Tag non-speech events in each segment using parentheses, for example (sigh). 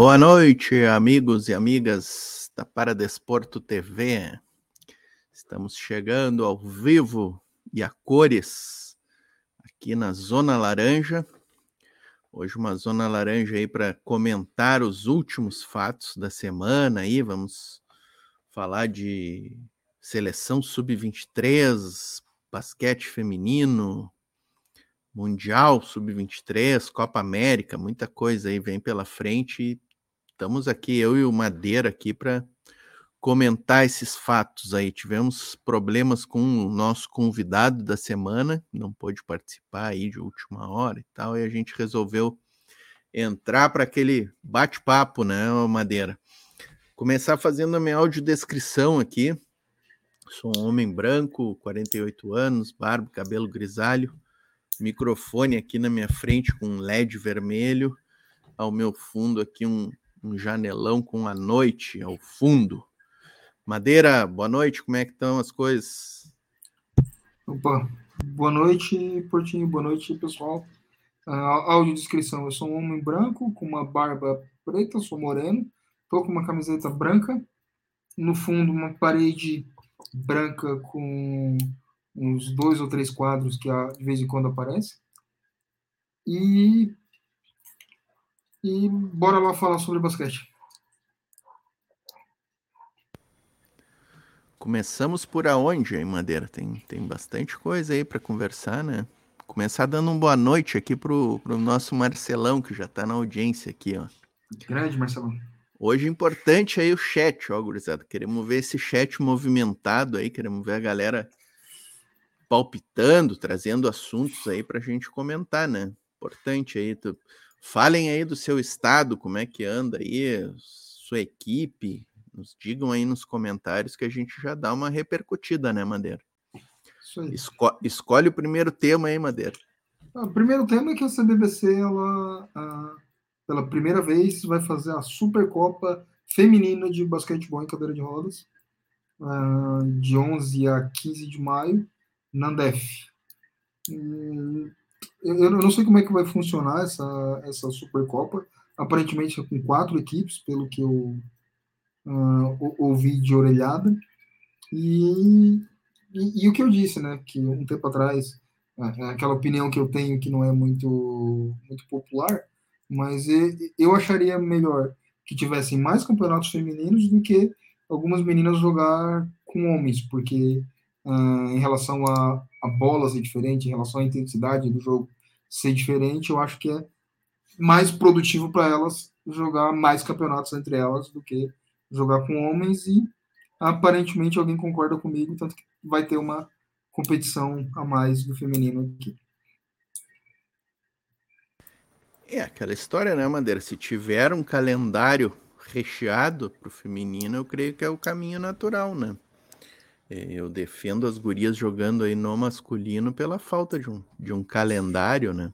Boa noite, amigos e amigas da Paradesporto TV. Estamos chegando ao vivo e a cores aqui na Zona Laranja. Hoje uma Zona Laranja aí para comentar os últimos fatos da semana aí, vamos falar de seleção sub-23, basquete feminino, Mundial Sub-23, Copa América, muita coisa aí vem pela frente estamos aqui, eu e o Madeira, aqui para comentar esses fatos aí. Tivemos problemas com o nosso convidado da semana, não pôde participar aí de última hora e tal, e a gente resolveu entrar para aquele bate-papo, né, Madeira? Começar fazendo a minha audiodescrição aqui. Sou um homem branco, 48 anos, barba, cabelo grisalho, microfone aqui na minha frente com um LED vermelho, ao meu fundo aqui um um janelão com a noite ao fundo. Madeira, boa noite, como é que estão as coisas? Opa, boa noite, Portinho, boa noite, pessoal. Uh, audiodescrição, eu sou um homem branco com uma barba preta, sou moreno, estou com uma camiseta branca, no fundo uma parede branca com uns dois ou três quadros que de vez em quando aparece. E e bora lá falar sobre basquete. Começamos por aonde, aí, Madeira? Tem, tem bastante coisa aí para conversar, né? Começar dando uma boa noite aqui pro, pro nosso Marcelão, que já está na audiência aqui, ó. Grande, Marcelão. Hoje importante aí o chat, ó, gurizada. Queremos ver esse chat movimentado aí, queremos ver a galera palpitando, trazendo assuntos aí para a gente comentar, né? Importante aí, tu Falem aí do seu estado, como é que anda aí, sua equipe. Nos digam aí nos comentários que a gente já dá uma repercutida, né, Madeira? Esco escolhe o primeiro tema aí, Madeira. Ah, o primeiro tema é que a CBBC, ela, a, pela primeira vez, vai fazer a Supercopa Feminina de Basquetebol em Cadeira de Rodas, a, de 11 a 15 de maio, na Andef. Hum, eu não sei como é que vai funcionar essa, essa Supercopa. Aparentemente é com quatro equipes, pelo que eu uh, ouvi de orelhada. E, e, e, o que eu disse, né? Que um tempo atrás, é, é aquela opinião que eu tenho que não é muito, muito popular, mas eu acharia melhor que tivessem mais campeonatos femininos do que algumas meninas jogar com homens, porque uh, em relação a, a bola ser diferente, em relação à intensidade do jogo ser diferente, eu acho que é mais produtivo para elas jogar mais campeonatos entre elas do que jogar com homens e aparentemente alguém concorda comigo, tanto que vai ter uma competição a mais do feminino aqui. É aquela história, né, Madeira? Se tiver um calendário recheado para o feminino, eu creio que é o caminho natural, né? É, eu defendo as gurias jogando aí no masculino pela falta de um, de um calendário, né?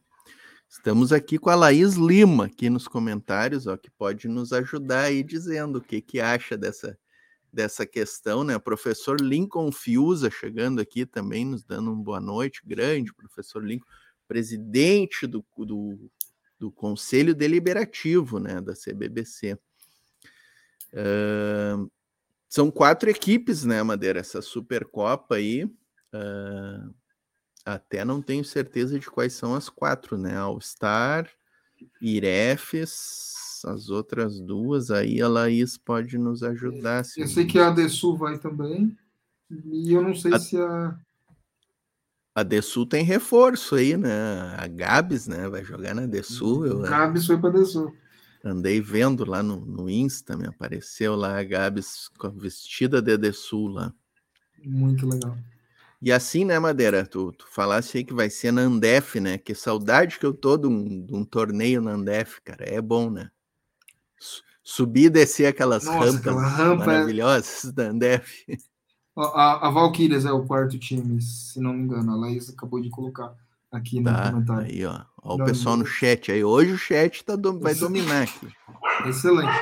Estamos aqui com a Laís Lima aqui nos comentários, ó, que pode nos ajudar aí dizendo o que, que acha dessa, dessa questão, né? O professor Lincoln Fiuza chegando aqui também, nos dando uma boa noite, grande professor Lincoln, presidente do, do, do Conselho Deliberativo, né, da CBBC. Uh, são quatro equipes, né, Madeira? Essa Supercopa aí. Uh, até não tenho certeza de quais são as quatro, né? All-Star, Irefes, as outras duas aí a Laís pode nos ajudar. Eu sei que a Desul vai também. E eu não sei a... se a. A Desul tem reforço aí, né? A Gabs, né? Vai jogar na Desul. Eu... Gabs foi para Desul. Andei vendo lá no, no Insta, me apareceu lá a Gabs vestida de Desul lá. Muito legal. E assim, né, Madeira? Tu, tu falasse aí que vai ser na Andef, né? Que saudade que eu tô de um, de um torneio na Andef, cara. É bom, né? Subir e descer aquelas Nossa, rampas aquela rampa é maravilhosas é... da Andef. A, a Valkyrias é o quarto time, se não me engano. A Laís acabou de colocar aqui no tá, comentário. Aí, ó. ó o pessoal no chat aí. Hoje o chat tá do... vai dominar aqui. Excelente.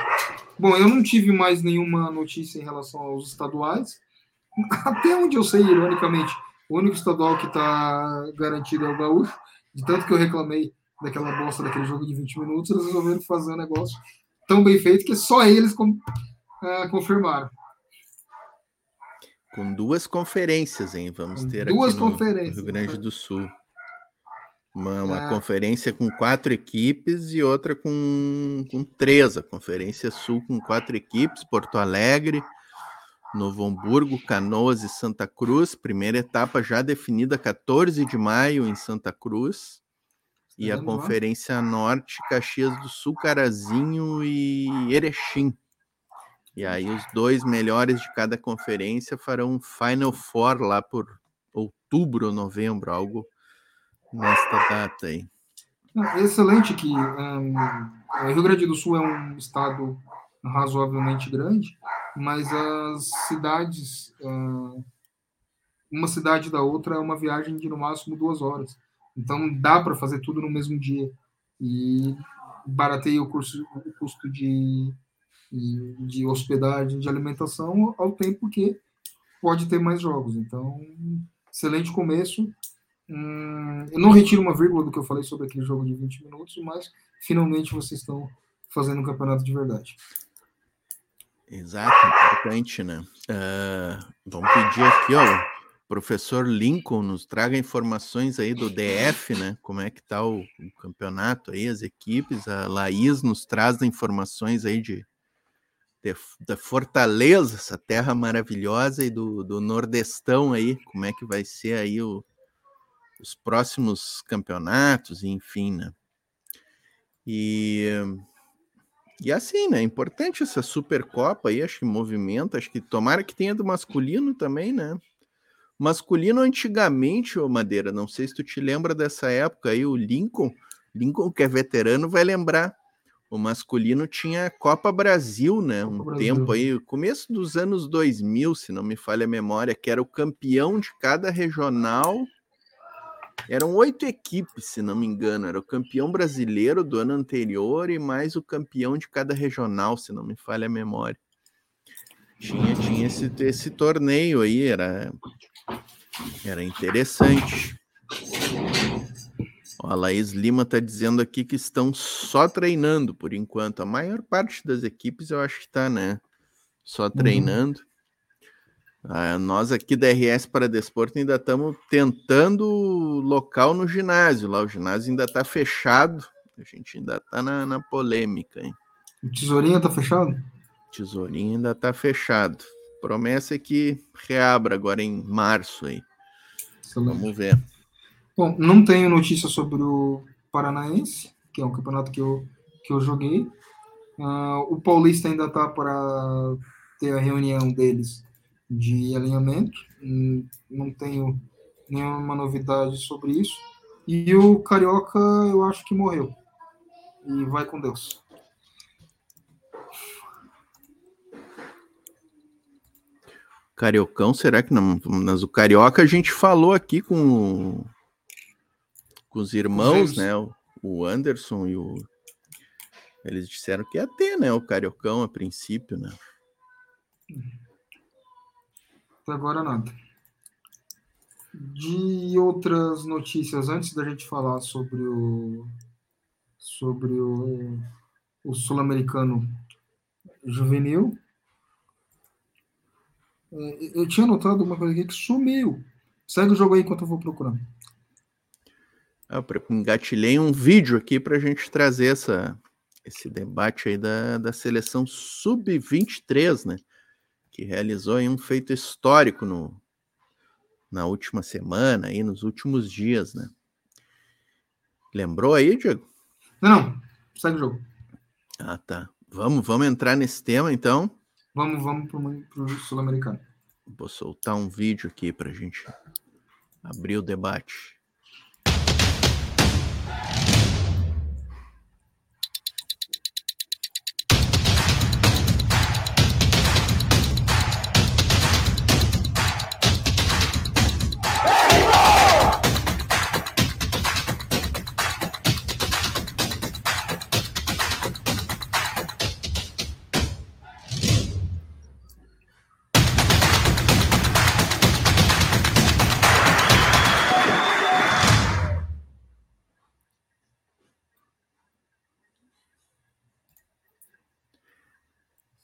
Bom, eu não tive mais nenhuma notícia em relação aos estaduais. (laughs) Até onde eu sei, ironicamente, o único estadual que está garantido é o Gaúcho. De tanto que eu reclamei daquela bosta daquele jogo de 20 minutos, eles resolveram fazer um negócio tão bem feito que só eles com, uh, confirmaram. Com duas conferências, hein? Vamos ter duas aqui no, conferências. Rio Grande do Sul. Uma, uma é. conferência com quatro equipes e outra com, com três. A Conferência Sul com quatro equipes, Porto Alegre, Novo Hamburgo, Canoas e Santa Cruz. Primeira etapa já definida 14 de maio em Santa Cruz. E a Conferência Norte, Caxias do Sul, Carazinho e Erechim. E aí os dois melhores de cada conferência farão um Final Four lá por outubro ou novembro, algo nesta data aí. É excelente que um, Rio Grande do Sul é um estado razoavelmente grande, mas as cidades, uh, uma cidade da outra é uma viagem de no máximo duas horas. Então dá para fazer tudo no mesmo dia e barateia o, curso, o custo de, de hospedagem, de alimentação, ao tempo que pode ter mais jogos. Então, excelente começo. Hum, eu não retiro uma vírgula do que eu falei sobre aquele jogo de 20 minutos, mas finalmente vocês estão fazendo um campeonato de verdade. Exato, importante, né? Uh, vamos pedir aqui, ó, professor Lincoln nos traga informações aí do DF, né? Como é que tá o, o campeonato aí, as equipes. A Laís nos traz informações aí de, de, da Fortaleza, essa terra maravilhosa, e do, do Nordestão aí, como é que vai ser aí o, os próximos campeonatos, enfim, né? E, e assim, né? Importante essa Supercopa aí, acho que movimenta, acho que tomara que tenha do masculino também, né? Masculino antigamente, ô Madeira, não sei se tu te lembra dessa época aí, o Lincoln, Lincoln que é veterano vai lembrar. O masculino tinha Copa Brasil, né? Copa um Brasil. tempo aí, começo dos anos 2000, se não me falha a memória, que era o campeão de cada regional eram oito equipes, se não me engano. Era o campeão brasileiro do ano anterior e mais o campeão de cada regional, se não me falha a memória. Tinha, tinha esse, esse torneio aí, era, era interessante. Ó, a Laís Lima está dizendo aqui que estão só treinando por enquanto. A maior parte das equipes eu acho que está, né? Só uhum. treinando. Uhum. Ah, nós aqui da RS para Desporto ainda estamos tentando local no ginásio. Lá o ginásio ainda está fechado. A gente ainda está na, na, polêmica. Hein? O tesourinho está fechado? Tesourinho ainda está fechado. Promessa é que reabra agora em março aí. Excelente. Vamos ver. Bom, não tenho notícia sobre o Paranaense, que é um campeonato que eu, que eu joguei. Uh, o Paulista ainda está para ter a reunião deles de alinhamento, hum, não tenho nenhuma novidade sobre isso. E o Carioca, eu acho que morreu. E vai com Deus. Cariocão, será que não? Mas o Carioca a gente falou aqui com, com os irmãos, né? O Anderson e o. Eles disseram que ia ter, né? O Cariocão a princípio, né? Até agora nada. De outras notícias, antes da gente falar sobre o sobre o, o sul-americano juvenil, é, eu tinha notado uma coisa aqui que sumiu. Segue o jogo aí enquanto eu vou procurando. Eu engatilhei um vídeo aqui para a gente trazer essa, esse debate aí da, da seleção sub-23, né? Que realizou um feito histórico no, na última semana, aí, nos últimos dias, né? Lembrou aí, Diego? Não, segue o jogo. Ah, tá. Vamos, vamos entrar nesse tema, então? Vamos, vamos para o sul-americano. Vou soltar um vídeo aqui para a gente abrir o debate.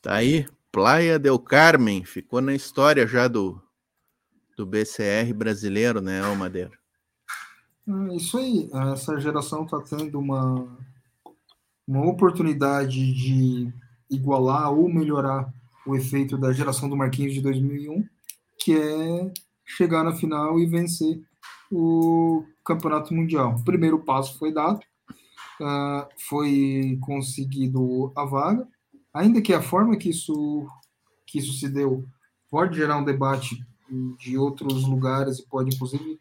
Tá aí, Praia del Carmen, ficou na história já do, do BCR brasileiro, né, Almadeira? É isso aí, essa geração está tendo uma, uma oportunidade de igualar ou melhorar o efeito da geração do Marquinhos de 2001, que é chegar na final e vencer o Campeonato Mundial. O primeiro passo foi dado, uh, foi conseguido a vaga, ainda que a forma que isso, que isso se deu pode gerar um debate de outros lugares e pode, inclusive,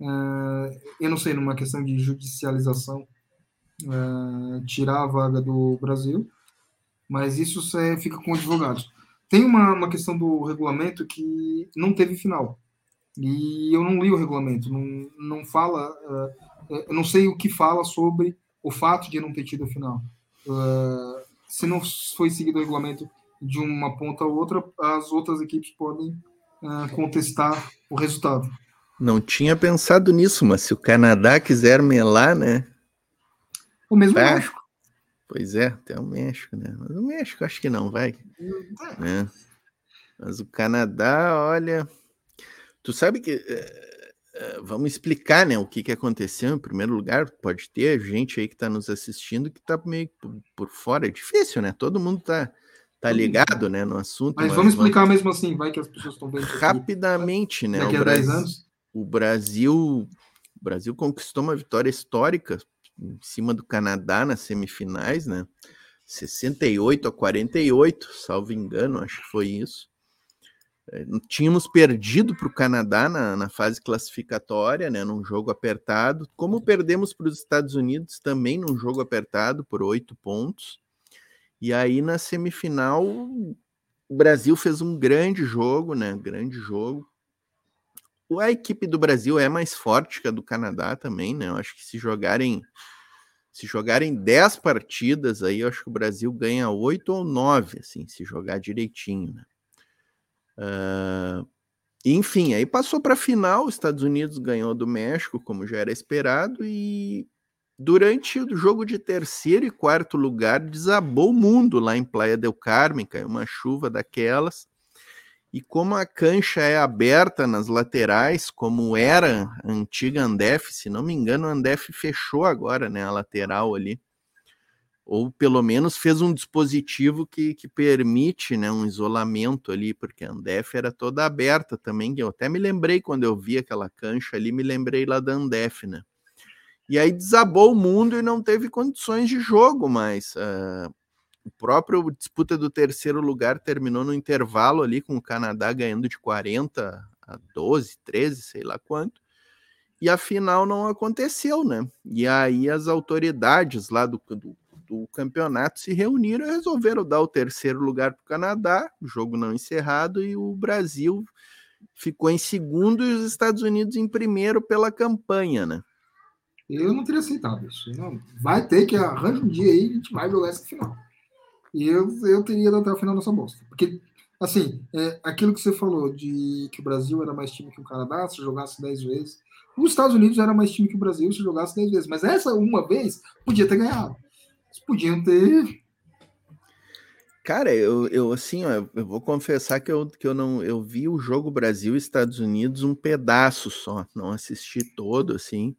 uh, eu não sei, numa questão de judicialização, uh, tirar a vaga do Brasil, mas isso fica com advogados. Tem uma, uma questão do regulamento que não teve final. E eu não li o regulamento, não, não fala, uh, eu não sei o que fala sobre o fato de não ter tido final. Uh, se não foi seguido o regulamento de uma ponta a outra, as outras equipes podem uh, contestar o resultado. Não tinha pensado nisso, mas se o Canadá quiser melar, né? O mesmo é. México. Pois é, até o México, né? Mas o México acho que não vai. Né? Mas o Canadá, olha. Tu sabe que. É, vamos explicar, né, o que, que aconteceu em primeiro lugar. Pode ter gente aí que está nos assistindo que está meio por, fora. É difícil, né? Todo mundo está tá ligado, né, no assunto. Mas, mas vamos explicar vamos... mesmo assim, vai que as pessoas estão vendo. Rapidamente, né? Daqui a 10 anos o Brasil, o Brasil conquistou uma vitória histórica em cima do Canadá nas semifinais, né? 68 a 48, salvo engano, acho que foi isso. Tínhamos perdido para o Canadá na, na, fase classificatória, né, num jogo apertado, como perdemos para os Estados Unidos também num jogo apertado por oito pontos. E aí na semifinal o Brasil fez um grande jogo, né, grande jogo, a equipe do Brasil é mais forte que a do Canadá também, né? Eu acho que se jogarem se jogarem 10 partidas aí, eu acho que o Brasil ganha 8 ou 9, assim, se jogar direitinho, né? Uh, enfim, aí passou para a final, os Estados Unidos ganhou do México, como já era esperado, e durante o jogo de terceiro e quarto lugar desabou o mundo lá em Playa del Carmen, caiu uma chuva daquelas, e como a cancha é aberta nas laterais, como era a antiga Andef, se não me engano, a Andef fechou agora, né, a lateral ali. Ou pelo menos fez um dispositivo que, que permite né, um isolamento ali, porque a Andef era toda aberta também. Eu até me lembrei quando eu vi aquela cancha ali, me lembrei lá da Andef, né? E aí desabou o mundo e não teve condições de jogo mais. Uh, o próprio disputa do terceiro lugar terminou no intervalo ali com o Canadá ganhando de 40 a 12, 13, sei lá quanto. E a final não aconteceu, né? E aí as autoridades lá do, do, do campeonato se reuniram e resolveram dar o terceiro lugar para o Canadá, jogo não encerrado, e o Brasil ficou em segundo e os Estados Unidos em primeiro pela campanha, né? Eu não teria aceitado isso. Não. Vai ter que arranjar um dia aí a gente vai jogar essa final. E eu, eu teria ido até o final dessa bosta. Porque, assim, é, aquilo que você falou de que o Brasil era mais time que o Canadá, se jogasse 10 vezes. Os Estados Unidos era mais time que o Brasil se jogasse 10 vezes. Mas essa uma vez podia ter ganhado. Eles podiam ter. Cara, eu, eu assim, ó, eu vou confessar que eu, que eu não eu vi o jogo Brasil Estados Unidos um pedaço só, não assisti todo assim,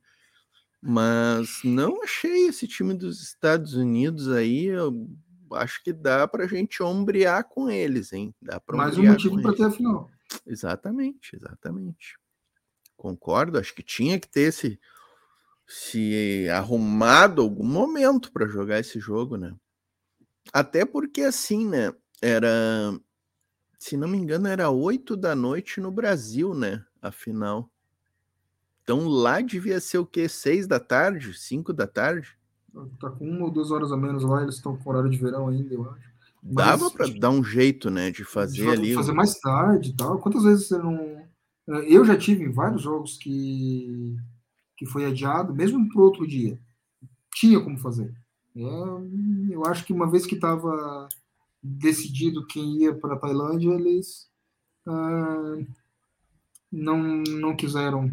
mas não achei esse time dos Estados Unidos aí, eu acho que dá para a gente ombrear com eles, hein? Dá pra Mais um motivo para ter a final. Exatamente, exatamente. Concordo, acho que tinha que ter se, se arrumado algum momento para jogar esse jogo, né? Até porque assim, né? Era, se não me engano, era 8 da noite no Brasil, né? A final. Então lá devia ser o quê? 6 da tarde? 5 da tarde? Tá com uma ou duas horas a menos lá, eles estão com horário de verão ainda, eu acho. Dava para dar um jeito, né, de fazer de ali. Fazer mais tarde e tal. Quantas vezes você não. É, eu já tive em vários jogos que, que foi adiado, mesmo para outro dia. Tinha como fazer. É, eu acho que uma vez que estava decidido quem ia para a Tailândia, eles ah, não, não quiseram.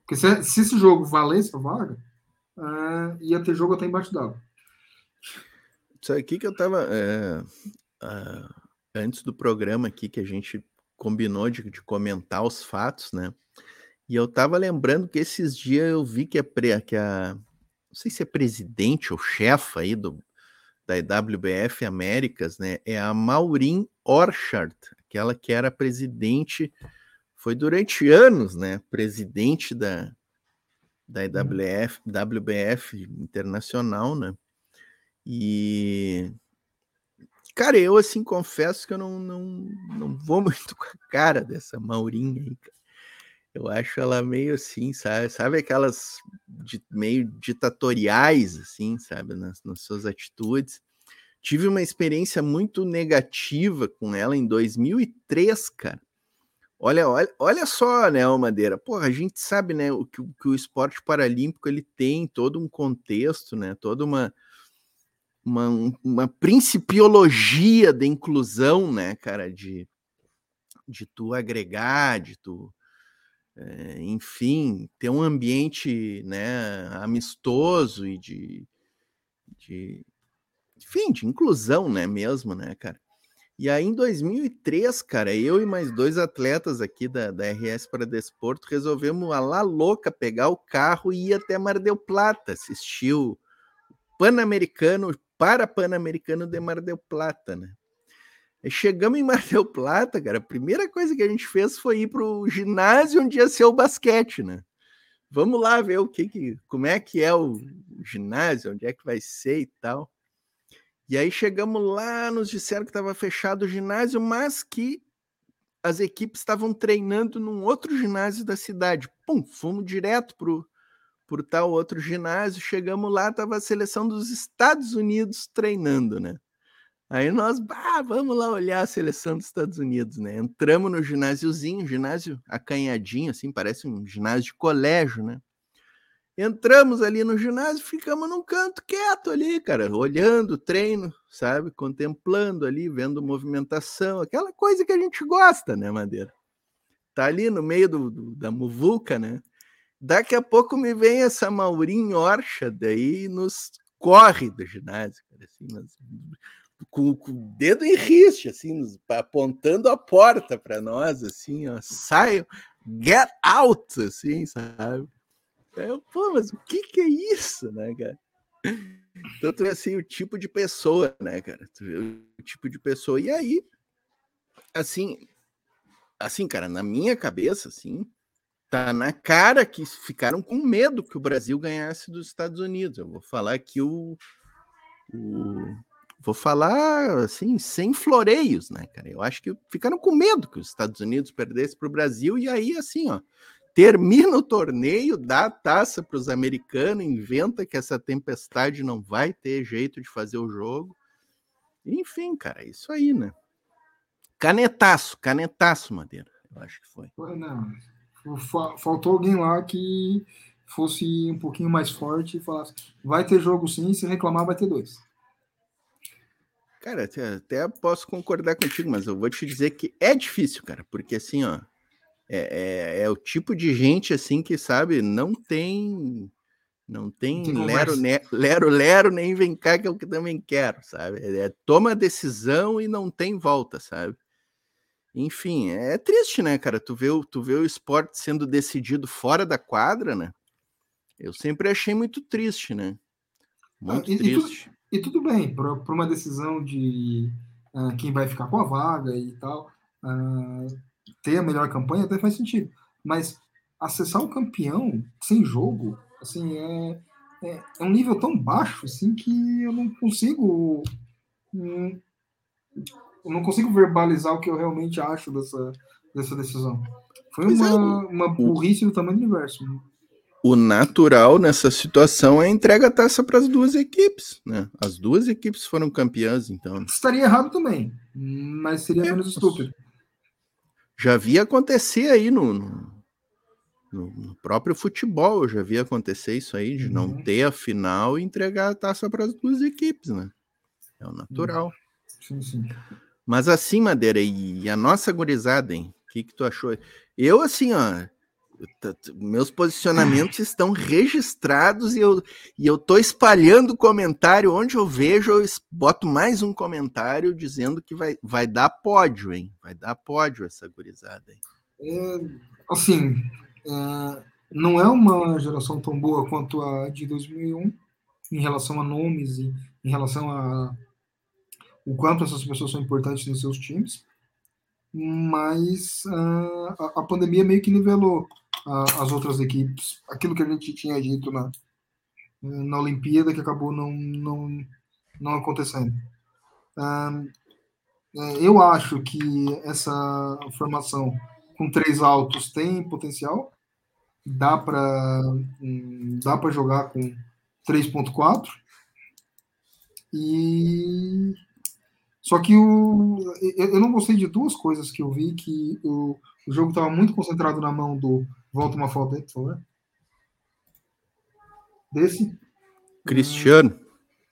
Porque se, se esse jogo valesse a vaga, uh, ia ter jogo até embaixo d'água. Isso aqui que eu tava. É... uh, antes do programa aqui que a gente combinou de, de, comentar os fatos, né? E eu tava lembrando que esses dias eu vi que a, que a não sei se é presidente ou chefa aí do, da IWBF Américas, né? É a Maureen Orchard, aquela que era presidente, foi durante anos, né? Presidente da, da IWF, WBF Internacional, né? E cara, eu assim confesso que eu não, não, não vou (laughs) muito com a cara dessa Maurinha aí, cara. Eu acho ela meio assim, sabe? Sabe aquelas de, meio ditatoriais, assim, sabe? Nas, nas suas atitudes. Tive uma experiência muito negativa com ela em 2003, cara. Olha, olha, olha só, né, Madeira? Porra, a gente sabe, né, o que, que o esporte paralímpico ele tem todo um contexto, né, toda uma, uma, uma principiologia da inclusão, né, cara, de, de tu agregar, de tu, enfim, ter um ambiente, né, amistoso e de, de, enfim, de inclusão, né, mesmo, né, cara. E aí, em 2003, cara, eu e mais dois atletas aqui da, da RS para Desporto resolvemos, a lá louca, pegar o carro e ir até Mar del Plata, assistir o Pan-Americano, para Pan-Americano de Mar del Plata, né? E chegamos em Mar del Plata, cara, a primeira coisa que a gente fez foi ir para o ginásio onde ia ser o basquete, né? Vamos lá ver o que, que como é que é o ginásio, onde é que vai ser e tal. E aí chegamos lá, nos disseram que estava fechado o ginásio, mas que as equipes estavam treinando num outro ginásio da cidade. Pum, fomos direto pro por tal outro ginásio, chegamos lá, estava a seleção dos Estados Unidos treinando, né? Aí nós, bah, vamos lá olhar a seleção dos Estados Unidos, né? Entramos no ginásiozinho, ginásio acanhadinho, assim, parece um ginásio de colégio, né? Entramos ali no ginásio, ficamos num canto quieto ali, cara, olhando o treino, sabe? Contemplando ali, vendo movimentação, aquela coisa que a gente gosta, né, Madeira? Tá ali no meio do, do da muvuca, né? Daqui a pouco me vem essa Maurinho Orcha daí nos corre do ginásio, cara, assim, mas, com, com, o dedo em riste, assim, nos, apontando a porta para nós, assim, ó, saiam, get out, assim, sabe? Eu, pô, mas o que que é isso, né, cara? Então, tu vê assim, o tipo de pessoa, né, cara? Tu vê o tipo de pessoa. E aí, assim, assim, cara, na minha cabeça, assim, tá na cara que ficaram com medo que o Brasil ganhasse dos Estados Unidos. Eu vou falar aqui o vou falar assim, sem floreios, né, cara? Eu acho que ficaram com medo que os Estados Unidos perdessem para o Brasil, e aí, assim, ó, termina o torneio, dá a taça para os americanos, inventa que essa tempestade não vai ter jeito de fazer o jogo. Enfim, cara, é isso aí, né? Canetaço, canetaço, Madeira, eu acho que foi. Não, faltou alguém lá que fosse um pouquinho mais forte e falasse: vai ter jogo sim, se reclamar, vai ter dois. Cara, até posso concordar contigo, mas eu vou te dizer que é difícil, cara, porque assim, ó, é, é, é, o tipo de gente assim que sabe não tem não tem, lero, ne, lero lero nem vem cá que é o que também quero sabe? É, é, toma decisão e não tem volta sabe? Enfim é triste né cara tu vê tu vê o esporte sendo decidido fora da quadra né? Eu sempre achei muito triste né? Muito ah, e, triste. e tudo, e tudo bem para uma decisão de uh, quem vai ficar com a vaga e tal uh, ter a melhor campanha até faz sentido. Mas acessar o campeão sem jogo, assim, é, é, é, um nível tão baixo assim que eu não consigo. Hum, eu não consigo verbalizar o que eu realmente acho dessa, dessa decisão. Foi uma, é, uma burrice do tamanho do universo. O natural nessa situação é entrega a taça para as duas equipes, né? As duas equipes foram campeãs, então. Estaria errado também, mas seria é, menos estúpido já vi acontecer aí no, no, no, próprio futebol, eu já vi acontecer isso aí, de uhum. não ter a final e entregar a taça para as duas equipes, né? É o natural. Sim, sim. Mas assim, Madeira, e a nossa gurizada, hein? O que, que tu achou? Eu, assim, ó, meus posicionamentos estão registrados e eu, e eu tô espalhando comentário onde eu vejo, eu boto mais um comentário dizendo que vai, vai dar pódio, hein? Vai dar pódio essa gurizada aí. É, assim, é, não é uma geração tão boa quanto a de 2001 em relação a nomes e em relação a o quanto essas pessoas são importantes nos seus times, mas uh, a, a, pandemia meio que nivelou uh, as outras equipes. Aquilo que a gente tinha dito na, na Olimpíada que acabou não, não, não acontecendo. Uh, eu acho que essa formação com três altos tem potencial, dá para um, dá para jogar com 3.4 e só que o, eu não gostei de duas coisas que eu vi que o, o jogo estava muito concentrado na mão do volta uma foto aí, por favor desse Cristiano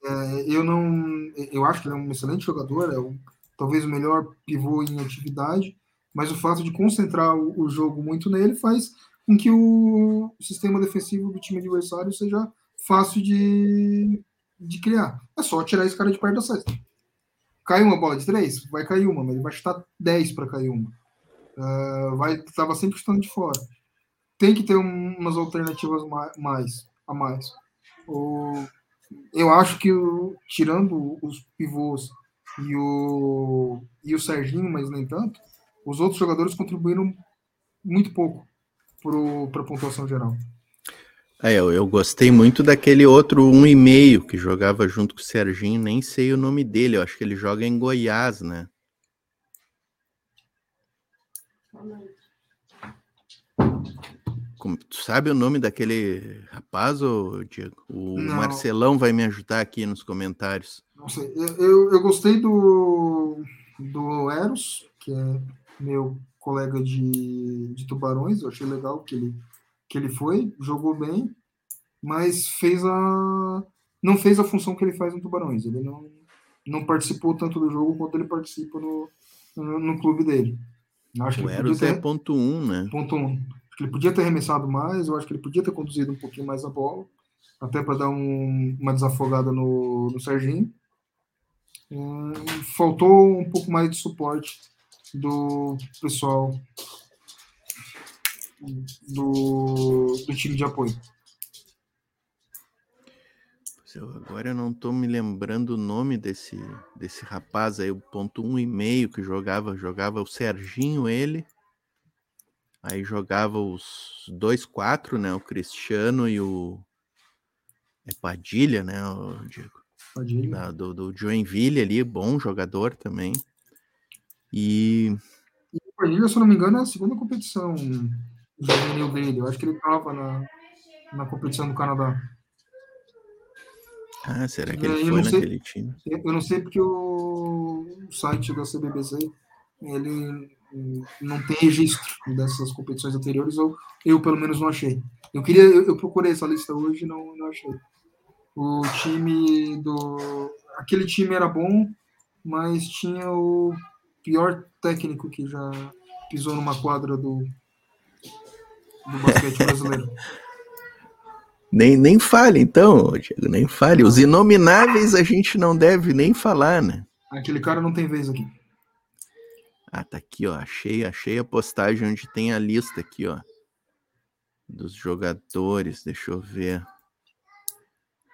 é, eu não eu acho que ele é um excelente jogador é o, talvez o melhor pivô em atividade mas o fato de concentrar o, o jogo muito nele faz com que o sistema defensivo do time adversário seja fácil de, de criar. É só tirar esse cara de perto da cesta. Cai uma bola de três? Vai cair uma, mas ele vai chutar 10 para cair uma. Uh, vai Estava sempre estando de fora. Tem que ter um, umas alternativas mais, a mais. Eu acho que, tirando os pivôs e o, e o Serginho, mas nem tanto, os outros jogadores contribuíram muito pouco para a pontuação geral. É, eu, eu, gostei muito daquele outro um e meio que jogava junto com o Serginho, nem sei o nome dele, eu acho que ele joga em Goiás, né? Como, tu sabe o nome daquele rapaz, ô, Diego? O Não. Marcelão vai me ajudar aqui nos comentários. Não sei. Eu, eu, gostei do, do Eros, que é meu colega de, de Tubarões, eu achei legal que ele, que ele foi, jogou bem, mas fez a não fez a função que ele faz no Tubarões. Ele não, não participou tanto do jogo quanto ele participa no, no, no clube dele. Eu acho o que Eros ter, é ponto um, né? Ponto um. Acho que ele podia ter arremessado mais, eu acho que ele podia ter conduzido um pouquinho mais a bola, até para dar um, uma desafogada no, no Serginho. Hum, faltou um pouco mais de suporte do pessoal do, do time de apoio. Eu, agora eu não estou me lembrando o nome desse, desse rapaz aí, o ponto um e meio que jogava, jogava o Serginho, ele. Aí jogava os dois quatro, né? O Cristiano e o é Padilha, né? O Diego. Padilha. Da, do, do Joinville ali, bom jogador também. E. E o Padilha, se eu não me engano, é a segunda competição juvenil dele. Eu acho que ele estava na, na competição do Canadá. Ah, será que ele foi naquele sei, time? Eu não sei porque o site da CBBC ele não tem registro dessas competições anteriores, ou eu pelo menos não achei. Eu queria, eu, eu procurei essa lista hoje e não, não achei. O time do. Aquele time era bom, mas tinha o pior técnico que já pisou numa quadra do, do basquete brasileiro. (laughs) Nem, nem fale, então, Diego, nem fale. Os inomináveis a gente não deve nem falar, né? Aquele cara não tem vez aqui. Ah, tá aqui, ó. Achei, achei a postagem onde tem a lista aqui, ó. Dos jogadores, deixa eu ver.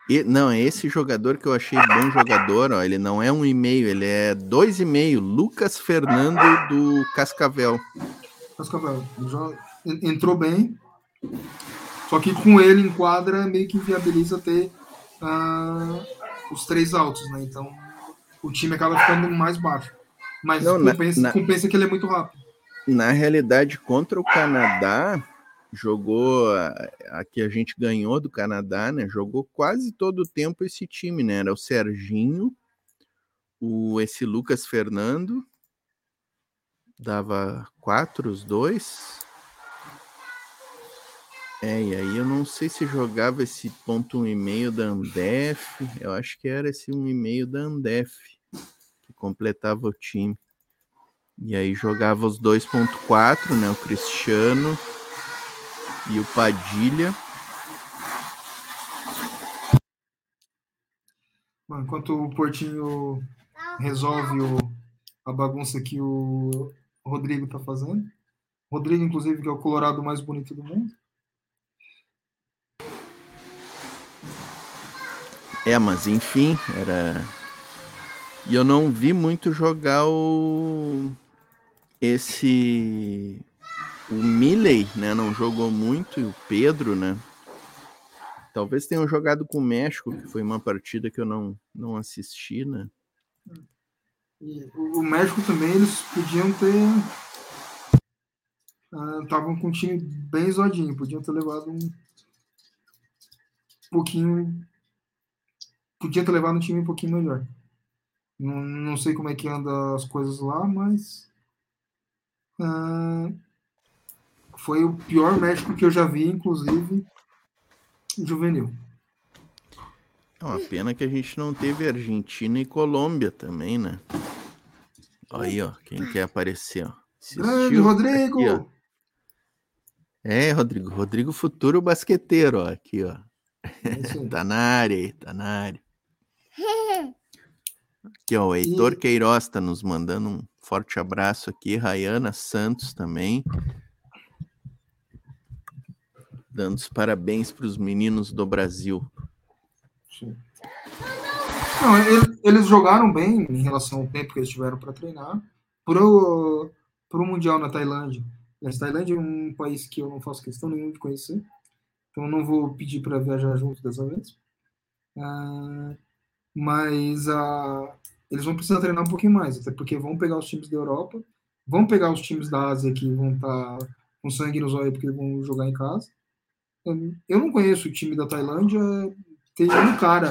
E, não, é esse jogador que eu achei bom jogador, ó. Ele não é um e-mail, ele é dois e meio. Lucas Fernando do Cascavel. Cascavel. Entrou bem. Só que com ele em quadra meio que viabiliza ter uh, os três altos, né? Então o time acaba ficando mais baixo. Mas Não, compensa, na, compensa que ele é muito rápido. Na realidade, contra o Canadá, jogou aqui a gente ganhou do Canadá, né? Jogou quase todo o tempo esse time, né? Era o Serginho, o esse Lucas Fernando dava quatro os dois é, e aí eu não sei se jogava esse ponto um e-mail da Andef, eu acho que era esse um e-mail da Andef que completava o time. E aí jogava os 2.4, né, o Cristiano E o Padilha. Enquanto o Portinho resolve o, a bagunça que o Rodrigo tá fazendo. Rodrigo, inclusive, que é o colorado mais bonito do mundo. É, mas enfim, era. E eu não vi muito jogar o. Esse. O Milley, né? Não jogou muito, e o Pedro, né? Talvez tenham jogado com o México, que foi uma partida que eu não, não assisti, né? O México também, eles podiam ter. Estavam uh, com um time bem zoadinho, podiam ter levado um pouquinho podia ter levado um time um pouquinho melhor. Não, não sei como é que anda as coisas lá, mas uh, foi o pior México que eu já vi, inclusive juvenil. É uma pena que a gente não teve Argentina e Colômbia também, né? Aí, ó, quem quer aparecer, ó. Grande Rodrigo! Aqui, ó. É, Rodrigo. Rodrigo Futuro Basqueteiro, ó. Aqui, ó. É (laughs) tá na área aí, tá na área. Aqui, ó, o Heitor e... Queiroz está nos mandando um forte abraço aqui. Rayana Santos também. Dando os parabéns para os meninos do Brasil. Não, eles jogaram bem em relação ao tempo que eles tiveram para treinar pro, pro Mundial na Tailândia. A Tailândia é um país que eu não faço questão nenhuma de conhecer, então não vou pedir para viajar junto dessa vez. Ah, mas uh, eles vão precisar treinar um pouquinho mais, até porque vão pegar os times da Europa, vão pegar os times da Ásia que vão estar tá com sangue nos olhos porque vão jogar em casa. Eu não conheço o time da Tailândia, tem um cara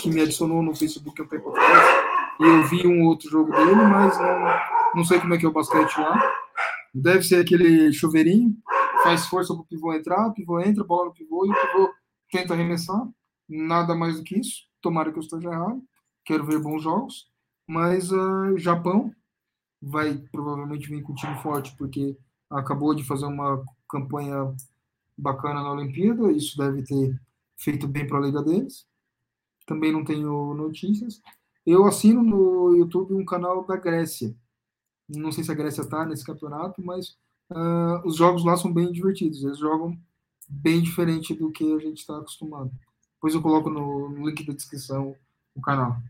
que me adicionou no Facebook um tempo atrás, e eu vi um outro jogo dele, mas não, não sei como é que é o basquete lá. Deve ser aquele chuveirinho, faz força para o pivô entrar, o pivô entra, bola no pivô e o pivô tenta arremessar. Nada mais do que isso. Tomara que eu esteja errado. Quero ver bons jogos. Mas uh, Japão vai provavelmente vir com um time forte, porque acabou de fazer uma campanha bacana na Olimpíada. Isso deve ter feito bem para a liga deles. Também não tenho notícias. Eu assino no YouTube um canal da Grécia. Não sei se a Grécia está nesse campeonato, mas uh, os jogos lá são bem divertidos. Eles jogam bem diferente do que a gente está acostumado. Depois eu coloco no, no link da descrição o canal.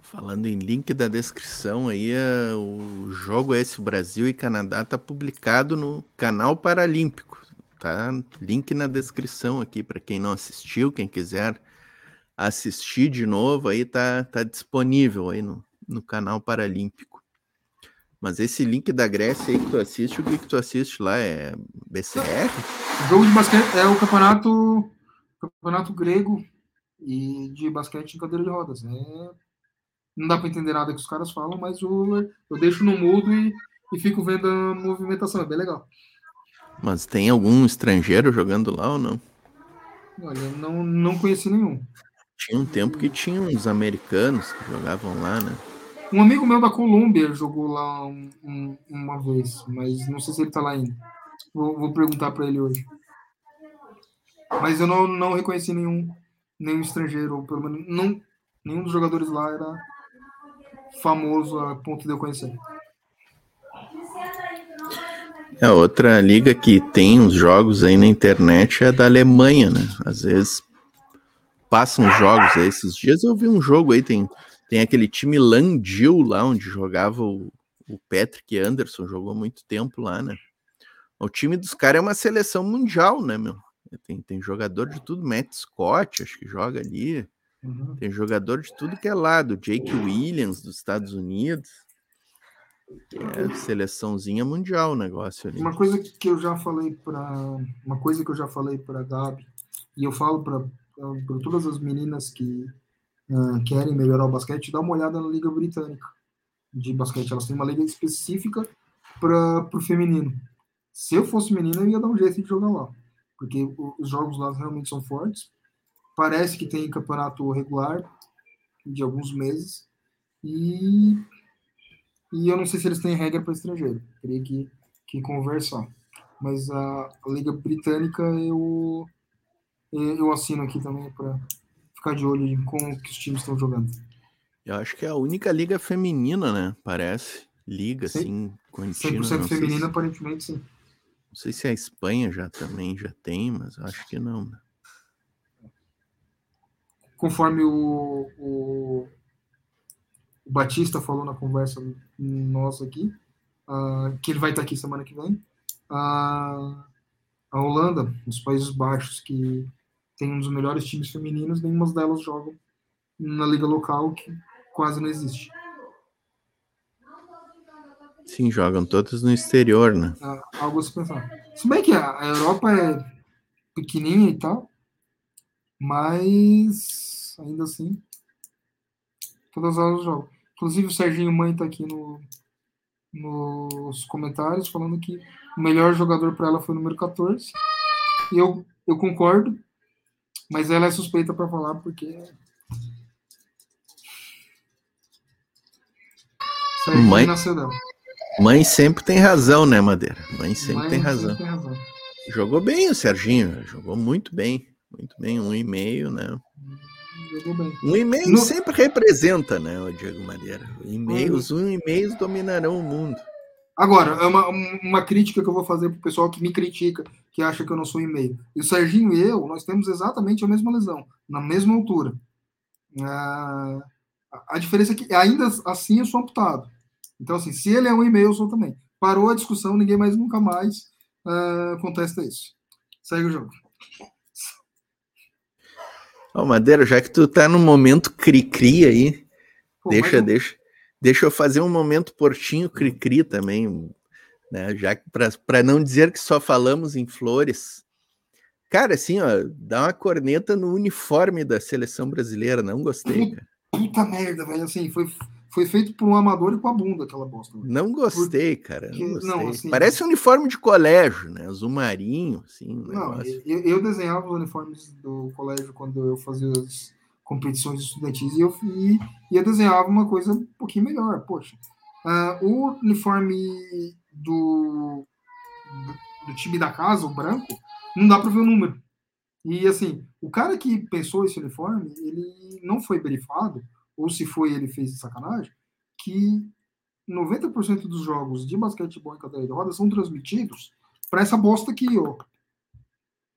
Falando em link da descrição, aí é, o jogo esse Brasil e Canadá tá publicado no canal Paralímpico, tá? Link na descrição aqui para quem não assistiu, quem quiser assistir de novo, aí tá, tá disponível aí no, no canal Paralímpico. Mas esse link da Grécia aí que tu assiste, o que, que tu assiste lá? É BCR? Jogo de basquete é o campeonato, campeonato grego e de basquete em cadeira de rodas. É, não dá para entender nada que os caras falam, mas eu, eu deixo no mudo e, e fico vendo a movimentação. É bem legal. Mas tem algum estrangeiro jogando lá ou não? Olha, não, não conheci nenhum. Tinha um tempo que tinha uns americanos que jogavam lá, né? Um amigo meu da Colômbia jogou lá um, um, uma vez, mas não sei se ele tá lá ainda. Vou, vou perguntar para ele hoje. Mas eu não, não reconheci nenhum, nenhum estrangeiro, ou pelo menos não, nenhum dos jogadores lá era famoso a ponto de eu conhecer. É outra liga que tem uns jogos aí na internet é da Alemanha, né? Às vezes passam jogos aí. Esses dias eu vi um jogo aí, tem tem aquele time Landil lá, onde jogava o, o Patrick Anderson, jogou muito tempo lá, né? O time dos caras é uma seleção mundial, né, meu? Tem, tem jogador de tudo, Matt Scott, acho que joga ali. Uhum. Tem jogador de tudo que é lado, Jake Williams dos Estados Unidos. É seleçãozinha mundial o negócio ali. Uma coisa que eu já falei para uma coisa que eu já falei para Gabi e eu falo para todas as meninas que uh, querem melhorar o basquete, dá uma olhada na Liga Britânica de basquete. Elas têm uma liga específica para o feminino. Se eu fosse menino, eu ia dar um jeito de jogar lá, porque os jogos lá realmente são fortes. Parece que tem campeonato regular de alguns meses e, e eu não sei se eles têm regra para estrangeiro. Queria que, que conversar. Mas a, a Liga Britânica eu, eu assino aqui também para ficar de olho em como que os times estão jogando. Eu acho que é a única liga feminina, né? Parece. Liga, sim, assim, contínua. 100% feminina, se... aparentemente, sim. Não sei se a Espanha já também já tem, mas acho que não. Né? Conforme o, o, o, Batista falou na conversa nossa aqui, uh, que ele vai estar aqui semana que vem, uh, a Holanda, os Países Baixos, que tem um dos melhores times femininos, nenhuma delas jogam na liga local, que quase não existe. Sim, jogam todos no exterior, né? É, algo a se pensar. Se bem que a Europa é pequenininha e tal, mas ainda assim, todas elas jogam. Inclusive o Serginho Mãe tá aqui no, nos comentários falando que o melhor jogador para ela foi o número 14. E eu, eu concordo, mas ela é suspeita para falar porque Mãe. Mãe sempre tem razão, né, Madeira? Mãe sempre, Mãe tem, razão. tem razão. Jogou bem o Serginho, jogou muito bem. Muito bem, um e meio, né? Jogou bem. Um e meio no... sempre representa, né, o Diego Madeira. E os um e meios dominarão o mundo. Agora, é uma, uma crítica que eu vou fazer para o pessoal que me critica, que acha que eu não sou e-mail. E o Serginho e eu, nós temos exatamente a mesma lesão, na mesma altura. Ah, a diferença é que ainda assim eu sou amputado. Então, assim, se ele é um e-mail, eu sou também. Parou a discussão, ninguém mais nunca mais uh, contesta isso. Segue o jogo. Ó, oh, Madeira, já que tu tá no momento cri-cri aí, Pô, deixa, eu... deixa, deixa eu fazer um momento portinho cri-cri também, né? Já que para não dizer que só falamos em flores. Cara, assim, ó, dá uma corneta no uniforme da seleção brasileira, não gostei, cara. Puta merda, velho, assim, foi foi feito por um amador e com a bunda aquela bosta. Não gostei, cara. Não gostei. Não, assim, Parece um uniforme de colégio, né? Azul marinho, assim. Um não, eu, eu, desenhava os uniformes do colégio quando eu fazia as competições estudantis e eu e, e eu desenhava uma coisa um pouquinho melhor. Poxa, uh, o uniforme do, do, do time da casa, o branco, não dá para ver o número. E assim, o cara que pensou esse uniforme, ele não foi brifado ou se foi ele fez de sacanagem, que 90% dos jogos de basquetebol em cadeira de rodas são transmitidos para essa bosta aqui, ó.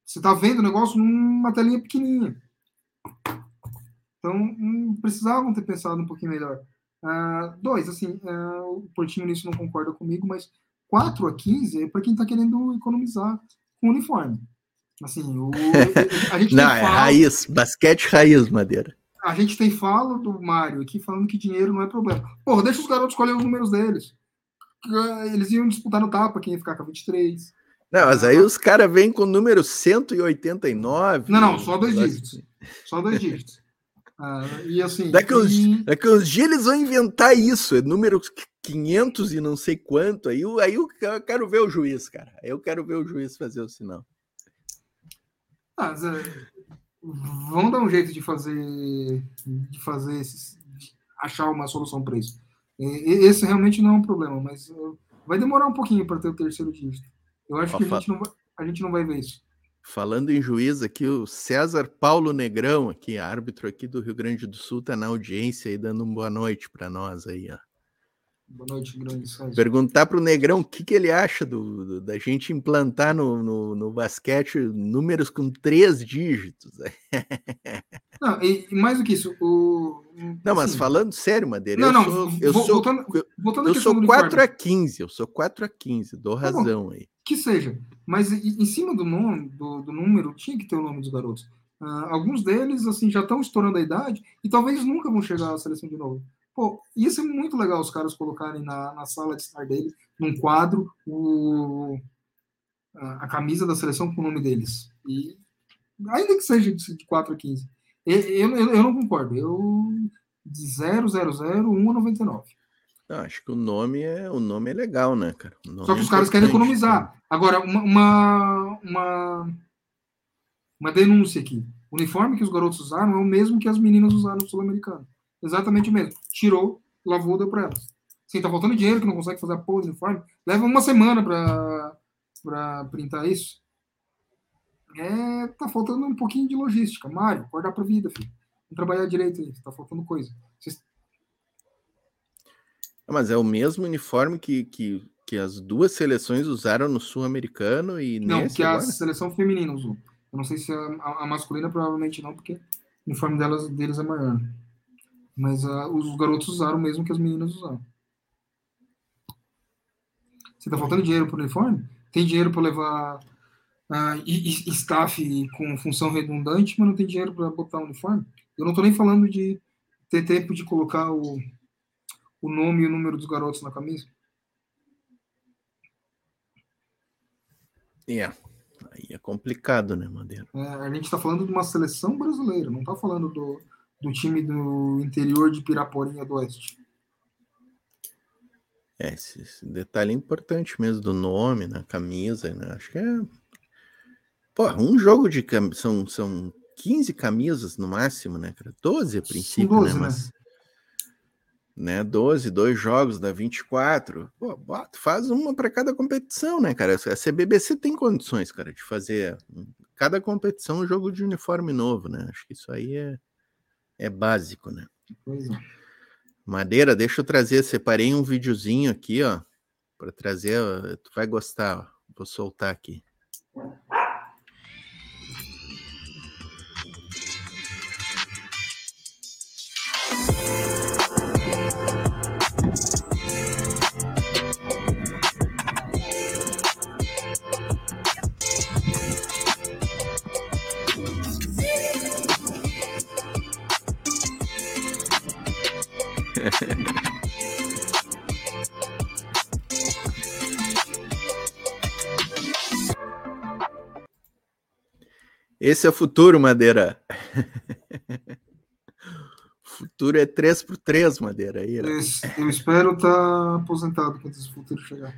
Você tá vendo o negócio numa telinha pequenininha. Então, hum, precisavam ter pensado um pouquinho melhor. Uh, dois, assim, uh, o Portinho nisso não concorda comigo, mas 4 a 15 é para quem está querendo economizar com uniforme. Assim, o, a gente (laughs) não, é raiz, basquete raiz, Madeira a gente tem fala do Mário aqui falando que dinheiro não é problema. Porra, deixa os garotos escolher os números deles. Eles iam disputar no tapa quem ia ficar com 23. Não, mas aí os caras vêm com o número 189. Não, não, só dois dígitos. Só dois dígitos. Ah, e assim. Daqui, uns, e... daqui uns dias eles vão inventar isso, é número 500 e não sei quanto. Aí, aí eu quero ver o juiz, cara. Eu quero ver o juiz fazer o sinal. Ah, vão dar um jeito de fazer de fazer esses, de achar uma solução para isso. Esse realmente não é um problema, mas uh, vai demorar um pouquinho para ter o terceiro dígito. Eu acho que a gente, não vai, a gente não vai ver isso. Falando em juiz aqui, o César Paulo Negrão, aqui, árbitro aqui do Rio Grande do Sul, está na audiência e dando uma boa noite para nós aí, ó. Boa noite, grande. Perguntar para o Negrão o que, que ele acha do, do da gente implantar no, no, no, basquete números com três dígitos. (laughs) Não, e, mais do que isso, o. Não, mas assim, falando sério, Madeira, não, eu não, sou, eu sou, voltando, voltando eu sou 4 a 15, eu sou 4 a 15, dou tá razão bom, aí. Que seja, mas em cima do nome, do, do número, tinha que ter o nome dos garotos. Uh, alguns deles, assim, já estão estourando a idade e talvez nunca vão chegar à seleção de novo. Pô, isso é muito legal os caras colocarem na, na sala de estar dele, num quadro, o, a, a, camisa da seleção com o nome deles. E ainda que seja de 4 a 15. Eu, eu, eu não concordo. Eu de 000 199. Acho que o nome é o nome é legal, né, cara? Só que os é caras querem economizar. Né? Agora, uma, uma, uma, uma denúncia aqui. O uniforme que os garotos usaram é o mesmo que as meninas usaram no Sul-Americano. Exatamente o mesmo. Tirou, lavou, deu para elas. Sim, tá faltando dinheiro que não consegue fazer a do uniforme. Leva uma semana para para printar isso. É, tá faltando um pouquinho de logística. Mário, acordar pra vida, filho. Vamos trabalhar direito aí, tá faltando coisa. Vocês... Mas é o mesmo uniforme que, que, que as duas seleções usaram no Sul-Americano e Não, que agora? a seleção feminina usou. Eu não sei se a, a, a masculina provavelmente não, porque o uniforme delas, deles é maior. Mas uh, os garotos usaram o mesmo que as meninas usaram. Você tá faltando dinheiro pro uniforme? Tem dinheiro para levar uh, staff com função redundante, mas não tem dinheiro para botar o uniforme? Eu não estou nem falando de ter tempo de colocar o, o nome e o número dos garotos na camisa. É, aí é complicado, né, Madeira? É, a gente está falando de uma seleção brasileira, não está falando do, do time do interior de Piraporinha do Oeste. É, esse, esse detalhe é importante mesmo do nome na camisa, né? Acho que é. Pô, um jogo de camisa. São, são 15 camisas no máximo, né, cara? 12 a princípio, 12, né? Mas. Né? 12, dois jogos dá 24. Pô, bota, faz uma para cada competição, né, cara? A CBBC tem condições, cara, de fazer cada competição um jogo de uniforme novo, né? Acho que isso aí é, é básico, né? Pois é. Madeira, deixa eu trazer, separei um videozinho aqui, ó, para trazer, tu vai gostar, ó. vou soltar aqui. Esse é o futuro, Madeira. futuro é 3 por 3 Madeira. Né? Eu espero estar tá aposentado quando esse futuro chegar.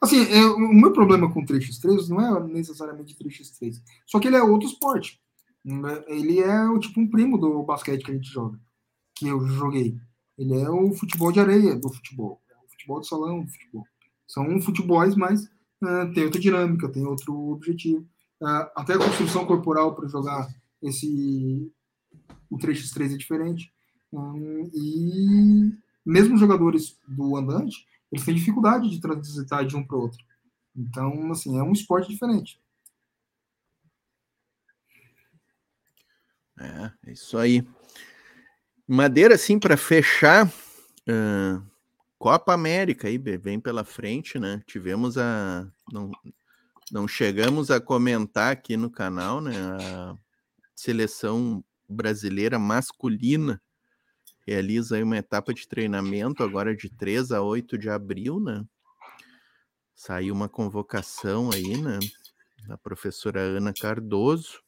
Assim, é, o meu problema com 3x3 não é necessariamente 3x3. Só que ele é outro esporte. Ele é o tipo um primo do basquete que a gente joga. Que eu joguei. Ele é o futebol de areia do futebol. É o futebol de salão do futebol. São futebols, mas uh, tem outra dinâmica, tem outro objetivo. Uh, até a construção corporal para jogar esse o 3x3 é diferente. Um, e mesmo jogadores do andante, eles têm dificuldade de transitar de um para o outro. Então, assim, é um esporte diferente. É, é isso aí. Madeira, assim, para fechar, uh, Copa América aí, vem pela frente, né? Tivemos a. Não, não chegamos a comentar aqui no canal, né? A seleção brasileira masculina realiza aí uma etapa de treinamento agora de 3 a 8 de abril, né? Saiu uma convocação aí, né? Da professora Ana Cardoso.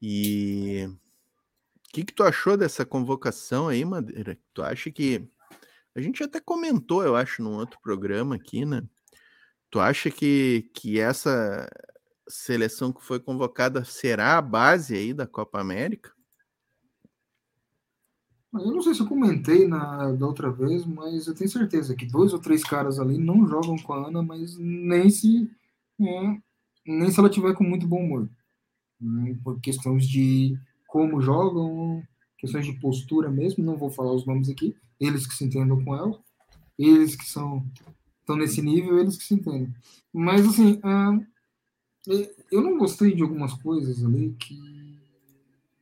E que, que tu achou dessa convocação aí, Madeira? Tu acha que. A gente até comentou, eu acho, num outro programa aqui, né? Tu acha que, que essa seleção que foi convocada será a base aí da Copa América? Eu não sei se eu comentei na, da outra vez, mas eu tenho certeza que dois ou três caras ali não jogam com a Ana, mas nem se, é, nem se ela tiver com muito bom humor. Né? Por questões de como jogam, questões de postura mesmo, não vou falar os nomes aqui, eles que se entendam com ela, eles que são estão nesse nível, eles que se entendem. Mas, assim, uh, eu não gostei de algumas coisas ali que,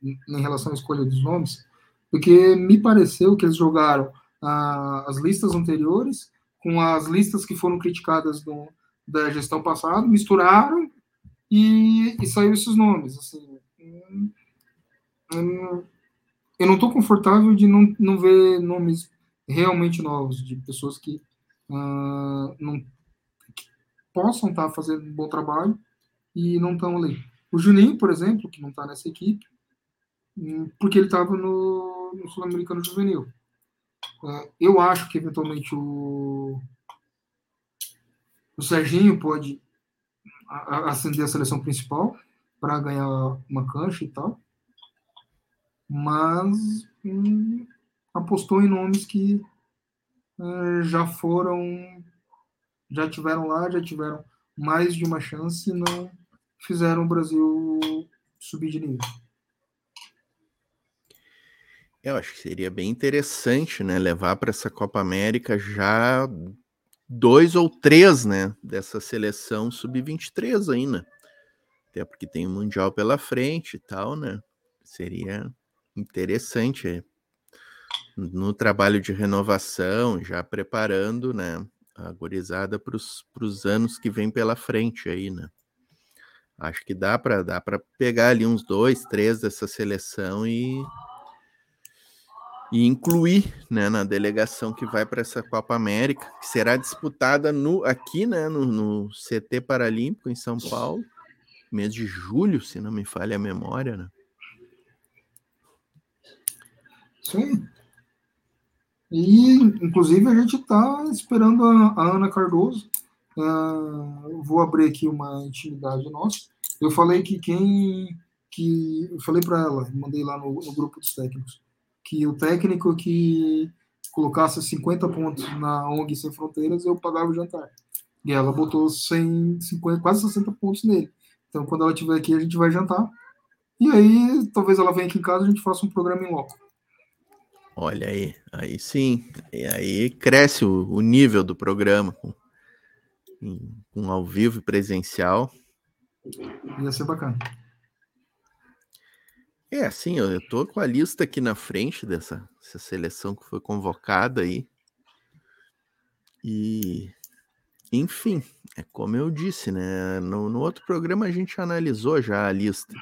em relação à escolha dos nomes, porque me pareceu que eles jogaram uh, as listas anteriores com as listas que foram criticadas do, da gestão passada, misturaram e, e saiu esses nomes. Assim, eu não estou confortável de não, não ver nomes realmente novos, de pessoas que uh, não, que possam estar tá fazendo um bom trabalho e não estão ali. O Juninho, por exemplo, que não está nessa equipe, hum, porque ele estava no, no Sul-Americano Juvenil. Uh, eu acho que eventualmente o, o Serginho pode ascender a seleção principal para ganhar uma cancha e tal, mas hum, apostou em nomes que uh, já foram, já tiveram lá, já tiveram mais de uma chance e não fizeram o Brasil subir de nível. Eu acho que seria bem interessante, né, levar para essa Copa América já dois ou três, né, dessa seleção sub-23 ainda. Até porque tem o Mundial pela frente e tal, né? Seria interessante no trabalho de renovação, já preparando, né, a gurizada para os anos que vem pela frente aí, né? Acho que dá para dá para pegar ali uns dois, três dessa seleção e, e incluir né, na delegação que vai para essa Copa América, que será disputada no, aqui né, no, no, CT Paralímpico em São Paulo, mês de julho, se não me falha a memória. Né? Sim. E, inclusive, a gente está esperando a, a Ana Cardoso Uh, vou abrir aqui uma intimidade nossa. Eu falei que quem que eu falei para ela, mandei lá no, no, grupo dos técnicos, que o técnico que colocasse 50 pontos na ONG Sem Fronteiras, eu pagava o jantar. E ela botou 100, 50, quase 60 pontos nele. Então, quando ela estiver aqui, a gente vai jantar. E aí, talvez ela venha aqui em casa e a gente faça um programa em loco. Olha aí, aí sim. E aí cresce o, o nível do programa em, um ao vivo e presencial. Ia ser bacana. É, assim, eu, eu tô com a lista aqui na frente dessa, dessa seleção que foi convocada aí. E, enfim, é como eu disse, né? No, no outro programa a gente analisou já a lista.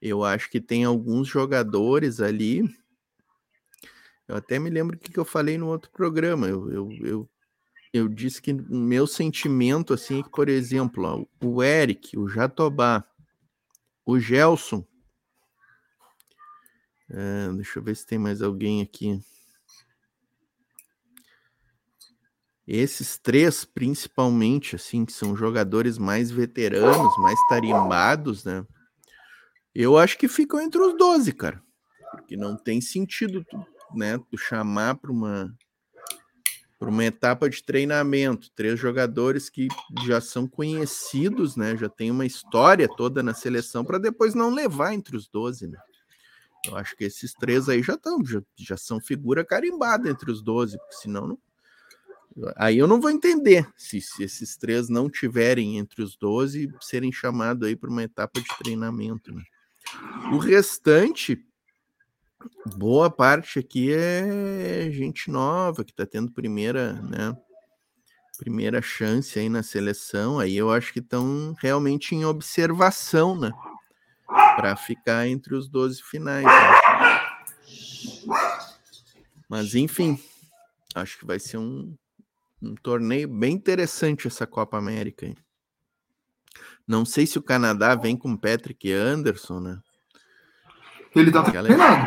Eu acho que tem alguns jogadores ali. Eu até me lembro o que, que eu falei no outro programa. Eu, eu, eu eu disse que o meu sentimento, assim, é que, por exemplo, ó, o Eric, o Jatobá, o Gelson. É, deixa eu ver se tem mais alguém aqui. Esses três, principalmente, assim, que são jogadores mais veteranos, mais tarimbados, né? Eu acho que ficam entre os 12, cara. Porque não tem sentido, né, tu chamar para uma para uma etapa de treinamento. Três jogadores que já são conhecidos, né? Já tem uma história toda na seleção para depois não levar entre os 12, né? Eu acho que esses três aí já estão, já, já são figura carimbada entre os 12, porque senão não. Aí eu não vou entender se, se esses três não tiverem entre os 12 serem chamados aí para uma etapa de treinamento, né? O restante, boa parte aqui é gente nova que está tendo primeira, né? Primeira chance aí na seleção. Aí eu acho que estão realmente em observação, né? Para ficar entre os 12 finais. Né? Mas enfim, acho que vai ser um, um torneio bem interessante essa Copa América. Não sei se o Canadá vem com Patrick Anderson, né? Ele tá treinando.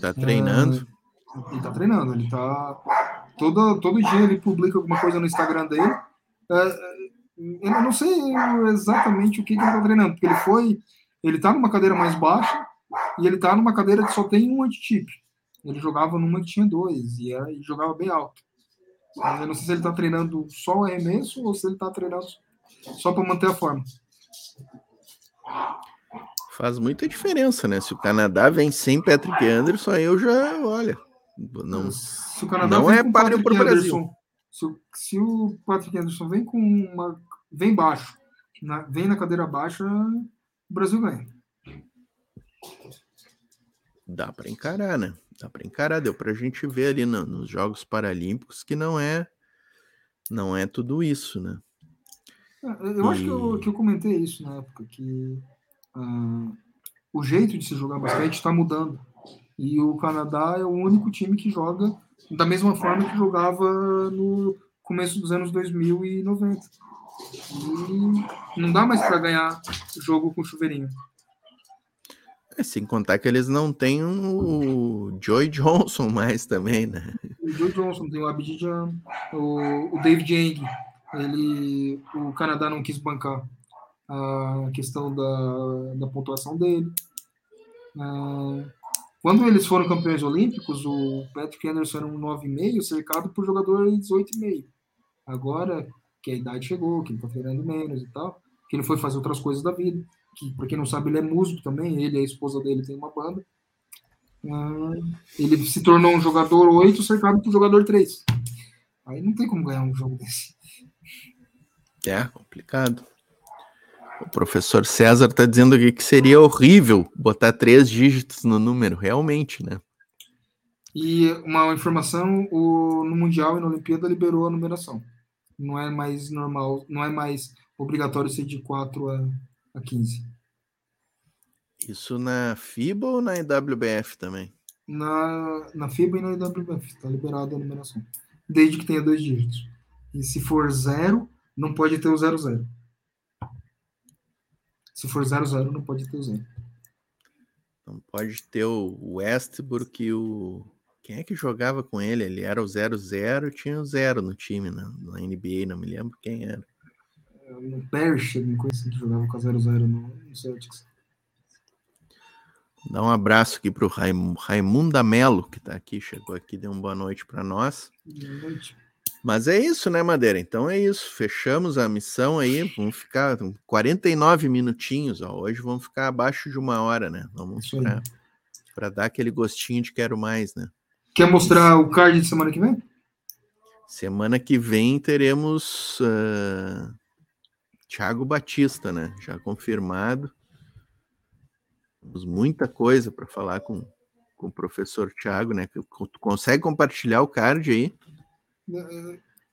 Tá treinando? É, ele tá treinando, ele tá. Todo, todo dia ele publica alguma coisa no Instagram dele. É, eu não sei exatamente o que, que ele tá treinando, porque ele foi. Ele tá numa cadeira mais baixa e ele tá numa cadeira que só tem um antitip. Ele jogava numa que tinha dois e, e jogava bem alto. Eu não sei se ele tá treinando só o arremesso ou se ele tá treinando só para manter a forma. Faz muita diferença, né? Se o Canadá vem sem Patrick Anderson, aí eu já, olha, não, se o Canadá não é páreo para o Brasil. Se, se, o Patrick Anderson vem com uma, vem baixo, na, vem na cadeira baixa, o Brasil ganha. Dá para encarar, né? Dá para encarar, deu para a gente ver ali no, nos Jogos Paralímpicos que não é, não é tudo isso, né? É, eu e... acho que eu, que eu comentei isso na época que Uh, o jeito de se jogar basquete está mudando. E o Canadá é o único time que joga da mesma forma que jogava no começo dos anos 2090. E não dá mais para ganhar jogo com chuveirinho. É, sem contar que eles não têm o Joy Johnson mais também, né? O Joy Johnson, tem o Abidjan, o, o David Yang. Ele, o Canadá não quis bancar a questão da, da pontuação dele. É, quando eles foram campeões olímpicos, o Patrick Anderson era um 9,5, cercado por jogador de 18,5. Agora que a idade chegou, que ele tá treinando menos e tal, que ele foi fazer outras coisas da vida, que, pra quem não sabe, ele é músico também, ele e a esposa dele tem uma banda. Ah, ele se tornou um jogador 8 cercado por jogador 3. Aí não tem como ganhar um jogo desse. É, complicado. O professor César está dizendo aqui que seria horrível botar três dígitos no número, realmente, né? E uma informação, o, no Mundial e na Olimpíada liberou a numeração. Não é mais normal, não é mais obrigatório ser de 4 a, a 15. Isso na FIBA ou na IWBF também? Na, na FIBA e na IWBF, está liberada a numeração. Desde que tenha dois dígitos. E se for zero, não pode ter o zero zero. Se for 0-0, não pode ter o zero. Não pode ter o Westbrook e o. Quem é que jogava com ele? Ele era o 0-0 tinha o 0 no time, né? na NBA, não me lembro quem era. O Persh, não conheci que jogava com 0-0 no, no Celtics. Dá um abraço aqui para o Raim, Raimundo Melo, que está aqui, chegou aqui, deu uma boa noite para nós. Boa noite. Mas é isso, né, Madeira? Então é isso. Fechamos a missão aí. Vamos ficar 49 minutinhos. Ó. Hoje vamos ficar abaixo de uma hora, né? Vamos para dar aquele gostinho de quero mais, né? Quer mostrar o card de semana que vem? Semana que vem teremos uh, Thiago Batista, né? Já confirmado. Temos muita coisa para falar com, com o professor Thiago, né? Consegue compartilhar o card aí?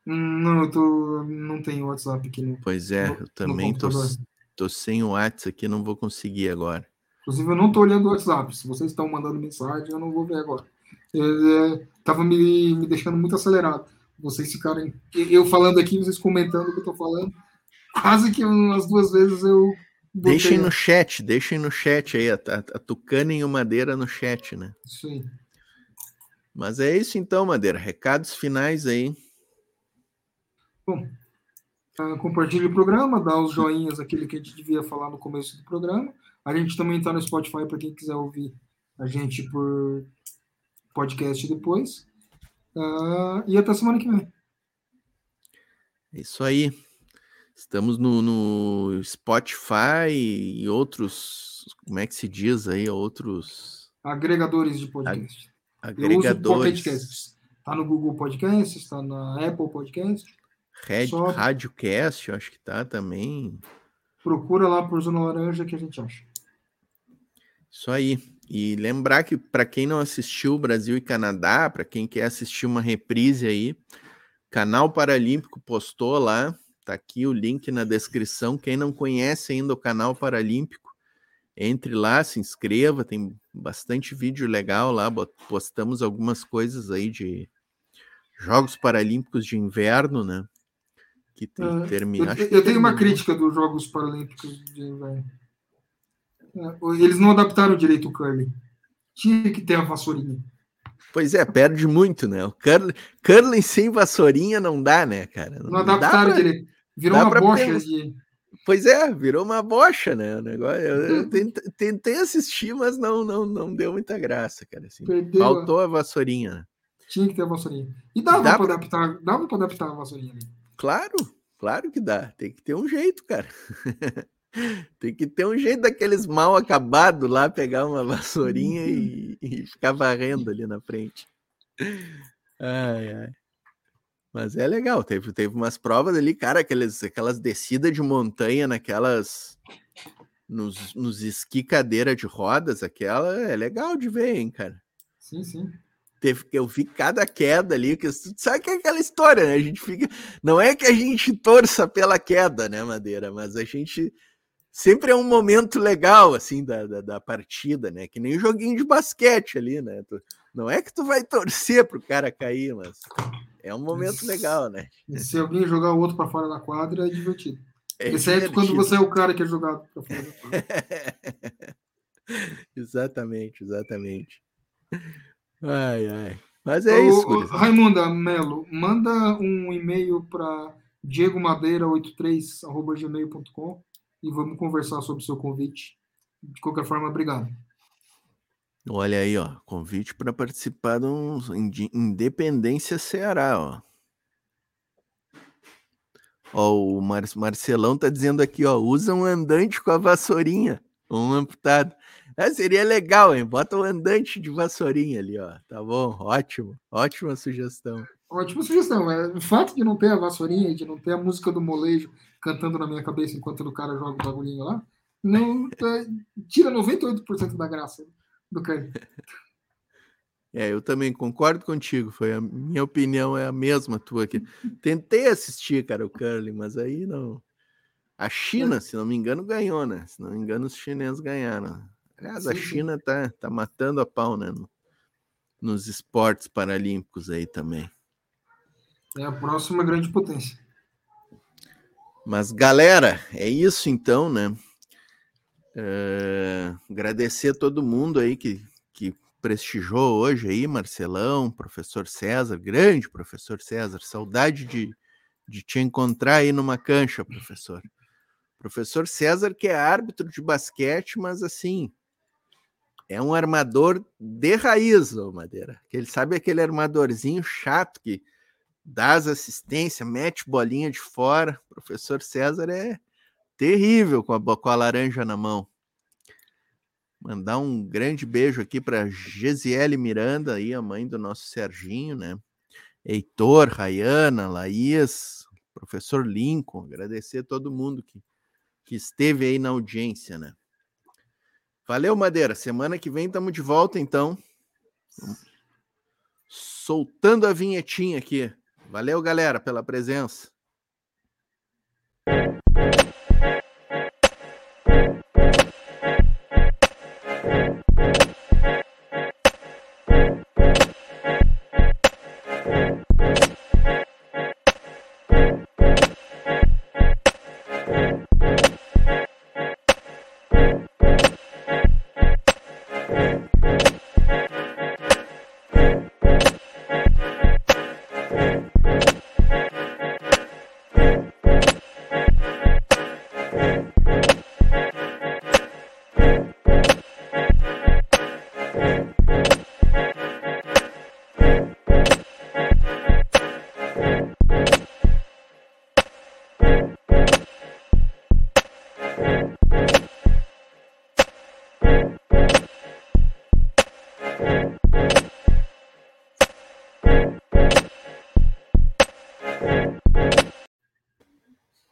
Não, eu tô, não tenho WhatsApp aqui. No, pois é, no, eu também tô, tô sem o WhatsApp aqui, não vou conseguir agora. Inclusive, eu não tô olhando o WhatsApp. Se vocês estão mandando mensagem, eu não vou ver agora. É, tava me, me deixando muito acelerado. Vocês ficarem. Eu falando aqui, vocês comentando o que eu tô falando. Quase que umas duas vezes eu. Deixem no chat, deixem no chat aí, a, a, a Tucana e o Madeira no chat, né? Sim. Mas é isso então, Madeira. Recados finais aí. Bom, uh, compartilhe o programa, dá os joinhas, aquele que a gente devia falar no começo do programa. A gente também está no Spotify para quem quiser ouvir a gente por podcast depois. Uh, e até semana que vem. É isso aí. Estamos no, no, Spotify e outros, como é que se diz aí, outros agregadores de podcast agregadores. Está no Google Podcast, está na Apple Podcast. Red, Só... Radiocast, eu acho que tá também. Procura lá por Zona Laranja que a gente acha. Isso aí. E lembrar que para quem não assistiu Brasil e Canadá, para quem quer assistir uma reprise aí, canal Paralímpico postou lá, tá aqui o link na descrição. Quem não conhece ainda o canal Paralímpico, entre lá, se inscreva, tem bastante vídeo legal lá, postamos algumas coisas aí de Jogos Paralímpicos de Inverno, né? Que tem, é, termina. Eu, eu tenho uma crítica dos Jogos Paralímpicos de Inverno. É, eles não adaptaram direito o curling. Tinha que ter a vassourinha. Pois é, perde muito, né? O curling, curling sem vassourinha não dá, né, cara? Não, não adaptaram pra, direito. Virou uma bocha de Pois é, virou uma bocha, né? O negócio, eu, (laughs) tentei assistir, mas não, não, não deu muita graça, cara. Assim, faltou a vassourinha. Né? Tinha que ter a vassourinha. E dava dá para adaptar, dava para adaptar a vassourinha. Né? Claro, claro que dá. Tem que ter um jeito, cara. (laughs) Tem que ter um jeito daqueles mal acabados lá, pegar uma vassourinha (laughs) e, e ficar varrendo ali na frente. Ai, ai. Mas é legal, teve, teve umas provas ali, cara, aquelas, aquelas descidas de montanha naquelas. Nos, nos esqui cadeira de rodas, aquela é legal de ver, hein, cara. Sim, sim. Teve, eu vi cada queda ali, que sabe que é aquela história, né? A gente fica. Não é que a gente torça pela queda, né, Madeira? Mas a gente sempre é um momento legal, assim, da, da, da partida, né? Que nem um joguinho de basquete ali, né? Não é que tu vai torcer pro cara cair, mas é um momento legal, né? Se alguém jogar o outro para fora da quadra, é divertido. É Exceto quando você é o cara que é jogado para fora da quadra. (laughs) exatamente, exatamente. Ai, ai. Mas é isso. Ô, Raimunda Melo, manda um e-mail para diegomadeira83.gmail.com e vamos conversar sobre o seu convite. De qualquer forma, obrigado. Olha aí, ó, convite para participar de um Independência Ceará, ó. Ó, o Mar Marcelão tá dizendo aqui, ó, usa um andante com a vassourinha, um amputado. É, seria legal, hein? Bota um andante de vassourinha ali, ó. Tá bom, ótimo, ótima sugestão. Ótima sugestão. É, o fato de não ter a vassourinha de não ter a música do molejo cantando na minha cabeça enquanto o cara joga o bagulhinho lá, não é, tira 98% da graça do cara. É, eu também concordo contigo. Foi a minha opinião é a mesma tua aqui. Tentei assistir, cara, o curling, mas aí não. A China, se não me engano, ganhou, né? Se não me engano, os chineses ganharam. Aliás, a China tá, tá matando a pau, né? No, nos esportes paralímpicos aí também. É a próxima grande potência. Mas, galera, é isso então, né? Uh, agradecer a todo mundo aí que, que prestigiou hoje aí, Marcelão, professor César, grande professor César, saudade de, de te encontrar aí numa cancha, professor. Professor César, que é árbitro de basquete, mas assim, é um armador de raiz, ô Madeira. Que ele sabe aquele armadorzinho chato que dá as assistências, mete bolinha de fora. professor César é terrível com a, com a laranja na mão. Mandar um grande beijo aqui para Gesiele Miranda, aí, a mãe do nosso Serginho, né? Heitor, Rayana, Laís, professor Lincoln, agradecer a todo mundo que, que esteve aí na audiência, né? Valeu, Madeira. Semana que vem estamos de volta, então. Soltando a vinhetinha aqui. Valeu, galera, pela presença.